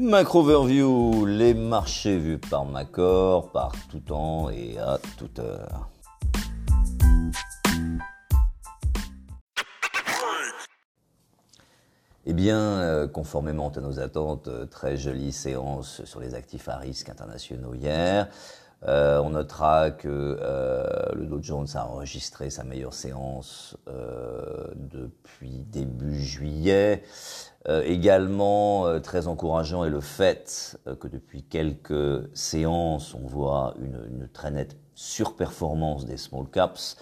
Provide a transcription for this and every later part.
Macro Overview, les marchés vus par Macor, par tout temps et à toute heure. Eh bien, euh, conformément à nos attentes, euh, très jolie séance sur les actifs à risque internationaux hier. Euh, on notera que le Dow Jones a enregistré sa meilleure séance depuis début juillet. également très encourageant est le fait que depuis quelques séances, on voit une, une très nette surperformance des small caps,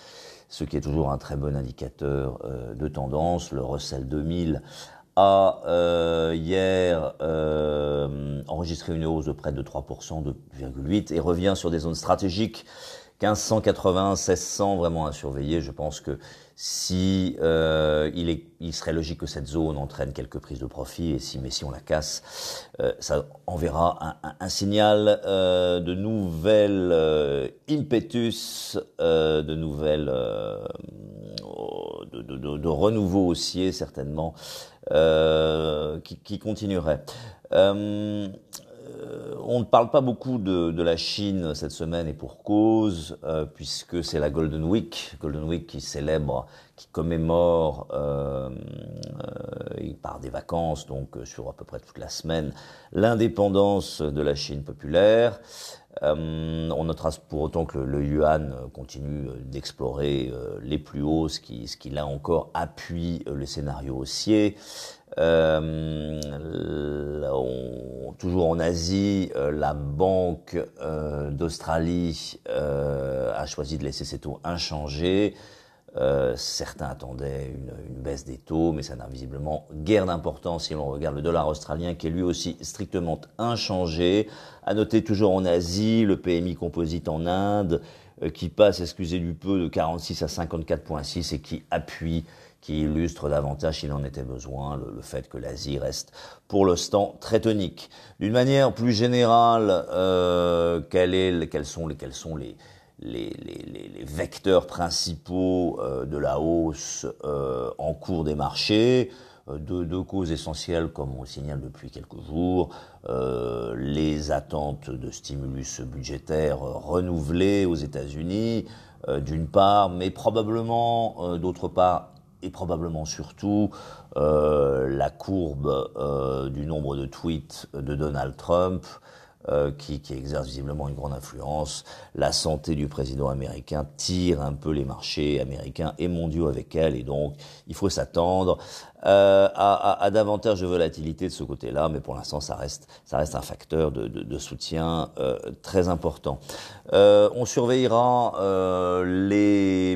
ce qui est toujours un très bon indicateur de tendance. Le Russell 2000 a euh, hier euh, enregistré une hausse de près de 3%, de 2,8 et revient sur des zones stratégiques 1580, 1600, vraiment à surveiller. Je pense que si euh, il, serait logique que cette zone entraîne quelques prises de profit, et si mais si on la casse, ça enverra un, signal de nouvelles euh, impetus, de nouvelles de, de, renouveau haussier certainement qui, qui, continuerait. Euh, on ne parle pas beaucoup de, de, la Chine cette semaine et pour cause, euh, puisque c'est la Golden Week, Golden Week qui célèbre, qui commémore euh, euh par des vacances, donc sur à peu près toute la semaine, l'indépendance de la Chine populaire. Euh, on notera pour autant que le, yuan continue d'explorer les plus hauts, ce qui, ce qui là encore appuie le scénario haussier. Euh, toujours en Asie, euh, la Banque euh, d'Australie euh, a choisi de laisser ses taux inchangés. Certains attendaient une, baisse des taux, mais ça n'a visiblement guère d'importance si l'on regarde le dollar australien qui est lui aussi strictement inchangé. À noter toujours en Asie, le PMI composite en Inde qui passe, excusez du peu, de 46 à 54,6 et qui appuie qui illustre davantage, s'il en était besoin, le, fait que l'Asie reste pour l'instant très tonique. D'une manière plus générale, euh, sont les, quels sont les, les, vecteurs principaux euh, de la hausse euh, en cours des marchés euh, deux, causes essentielles, comme on le signale depuis quelques jours, les attentes de stimulus budgétaire renouvelés aux États-Unis, d'une part, mais probablement, d'autre part, et probablement surtout la courbe du nombre de tweets de Donald Trump euh, qui, qui, exerce visiblement une grande influence. La santé du président américain tire un peu les marchés américains et mondiaux avec elle, et donc il faut s'attendre euh, à, à, à, davantage de volatilité de ce côté-là, mais pour l'instant ça reste, ça reste un facteur de, de, de soutien euh, très important. Euh, on surveillera les,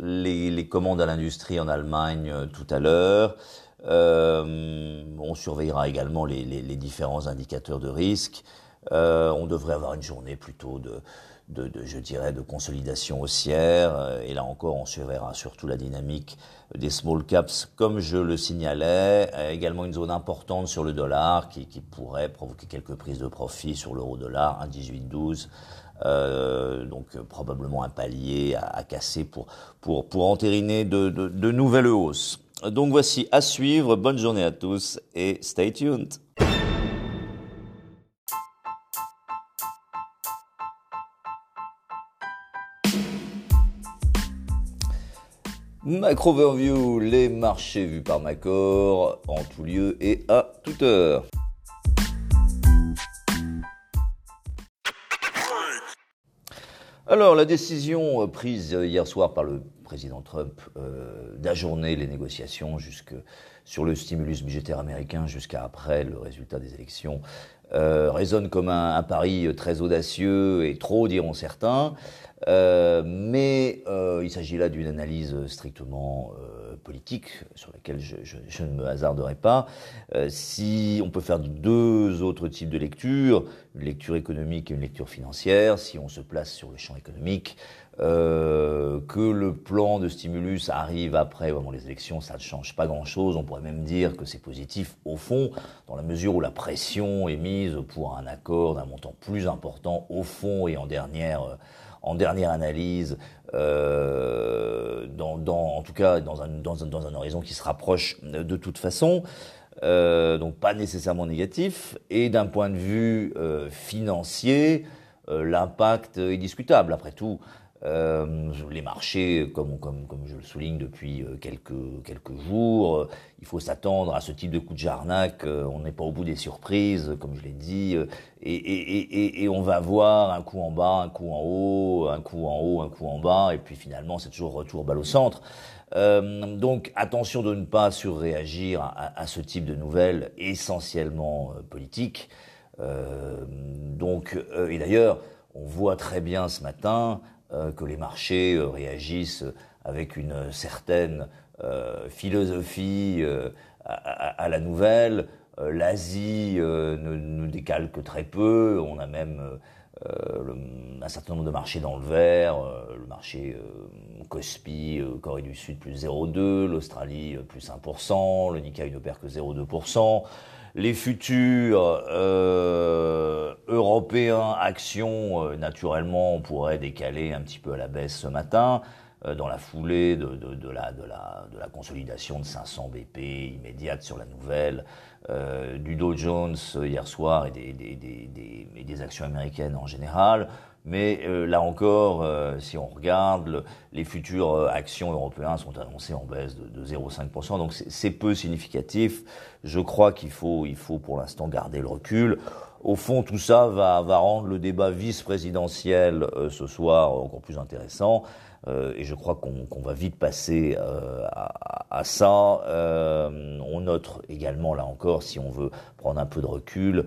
les, les, commandes à l'industrie en Allemagne tout à l'heure. on surveillera également les, les, les différents indicateurs de risque. Euh, on devrait avoir une journée plutôt de, je dirais, de consolidation haussière. Euh, et là encore, on surveillera surtout la dynamique des small caps, comme je le signalais. Euh, également une zone importante sur le dollar qui, pourrait provoquer quelques prises de profit sur l'euro-dollar, 1,1812. Euh, donc probablement un palier à, casser pour, pour, pour entériner de nouvelles hausses. Donc voici à suivre. Bonne journée à tous et stay tuned. Macro Overview, les marchés vus par Macor, en tout lieu et à toute heure. Alors, la décision prise hier soir par le président Trump euh, d'ajourner les négociations jusque sur le stimulus budgétaire américain jusqu'à après le résultat des élections euh, résonne comme un, pari très audacieux et trop, diront certains. Euh, mais euh, il s'agit là d'une analyse strictement euh, politique sur laquelle je, je, ne me hasarderai pas. Euh, si on peut faire deux autres types de lectures, une lecture économique et une lecture financière, si on se place sur le champ économique, euh, que le plan de stimulus arrive après les élections, ça ne change pas grand-chose. On pourrait même dire que c'est positif au fond, dans la mesure où la pression est mise pour un accord d'un montant plus important au fond et en dernière en dernière analyse, euh, en tout cas dans un, horizon qui se rapproche de toute façon. donc pas nécessairement négatif. Et d'un point de vue financier, l'impact est discutable. Après tout, euh, les marchés, comme, comme, comme, je le souligne depuis euh, quelques, quelques jours, euh, il faut s'attendre à ce type de coup de jarnac. Euh, on n'est pas au bout des surprises, comme je l'ai dit, et, et, et, et, on va voir un coup en bas, un coup en haut, un coup en haut, un coup en bas, et puis finalement c'est toujours retour balle au centre. donc attention de ne pas surréagir à, à, ce type de nouvelles essentiellement politiques. donc, et d'ailleurs, on voit très bien ce matin que les marchés euh, réagissent avec une certaine euh, philosophie à, la nouvelle. L'Asie ne nous décale que très peu. On a même un certain nombre de marchés dans le vert, le marché Kospi, Corée du Sud plus 0,2, l'Australie plus 1%, le Nikkei n'opère que 0,2% les futurs euh, européens actions, euh, naturellement, on pourrait décaler un petit peu à la baisse ce matin, euh, dans la foulée de, de, de, la, de, la, de, la, consolidation de 500 BP immédiate sur la nouvelle, euh, du Dow Jones hier soir et des, des, des, des actions américaines en général. Mais euh, là encore, euh, si on regarde, les futures euh, actions européennes sont annoncées en baisse de, de 0,5%, donc c'est peu significatif. Je crois qu'il faut, il faut pour l'instant garder le recul. Au fond, tout ça va, rendre le débat vice-présidentiel ce soir encore plus intéressant. Euh, et je crois qu'on va vite passer euh, à, à, ça. Euh, on note également, là encore, si on veut prendre un peu de recul,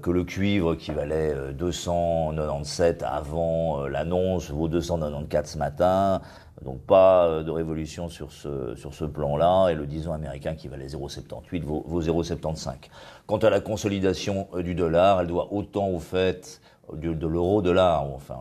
que le cuivre qui valait 297 avant l'annonce vaut 294 ce matin. Donc pas de révolution sur ce, sur ce plan-là. Et le 10 ans américain qui valait 0,78 vaut, vaut 0,75. Quant à la consolidation du dollar, elle doit autant au fait de, de l'euro-dollar, enfin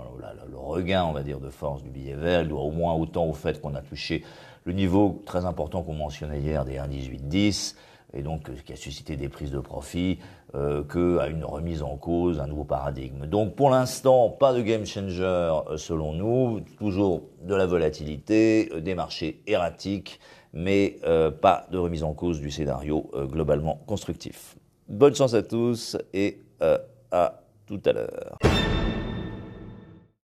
le regain, on va dire, de force du billet vert, il doit au moins autant au fait qu'on a touché le niveau très important qu'on mentionnait hier des 1,1810, et donc qui a suscité des prises de profit, euh, qu'à une remise en cause, un nouveau paradigme. Donc pour l'instant, pas de game changer euh, selon nous, toujours de la volatilité, euh, des marchés erratiques, mais pas de remise en cause du scénario globalement constructif. Bonne chance à tous et à tout à l'heure.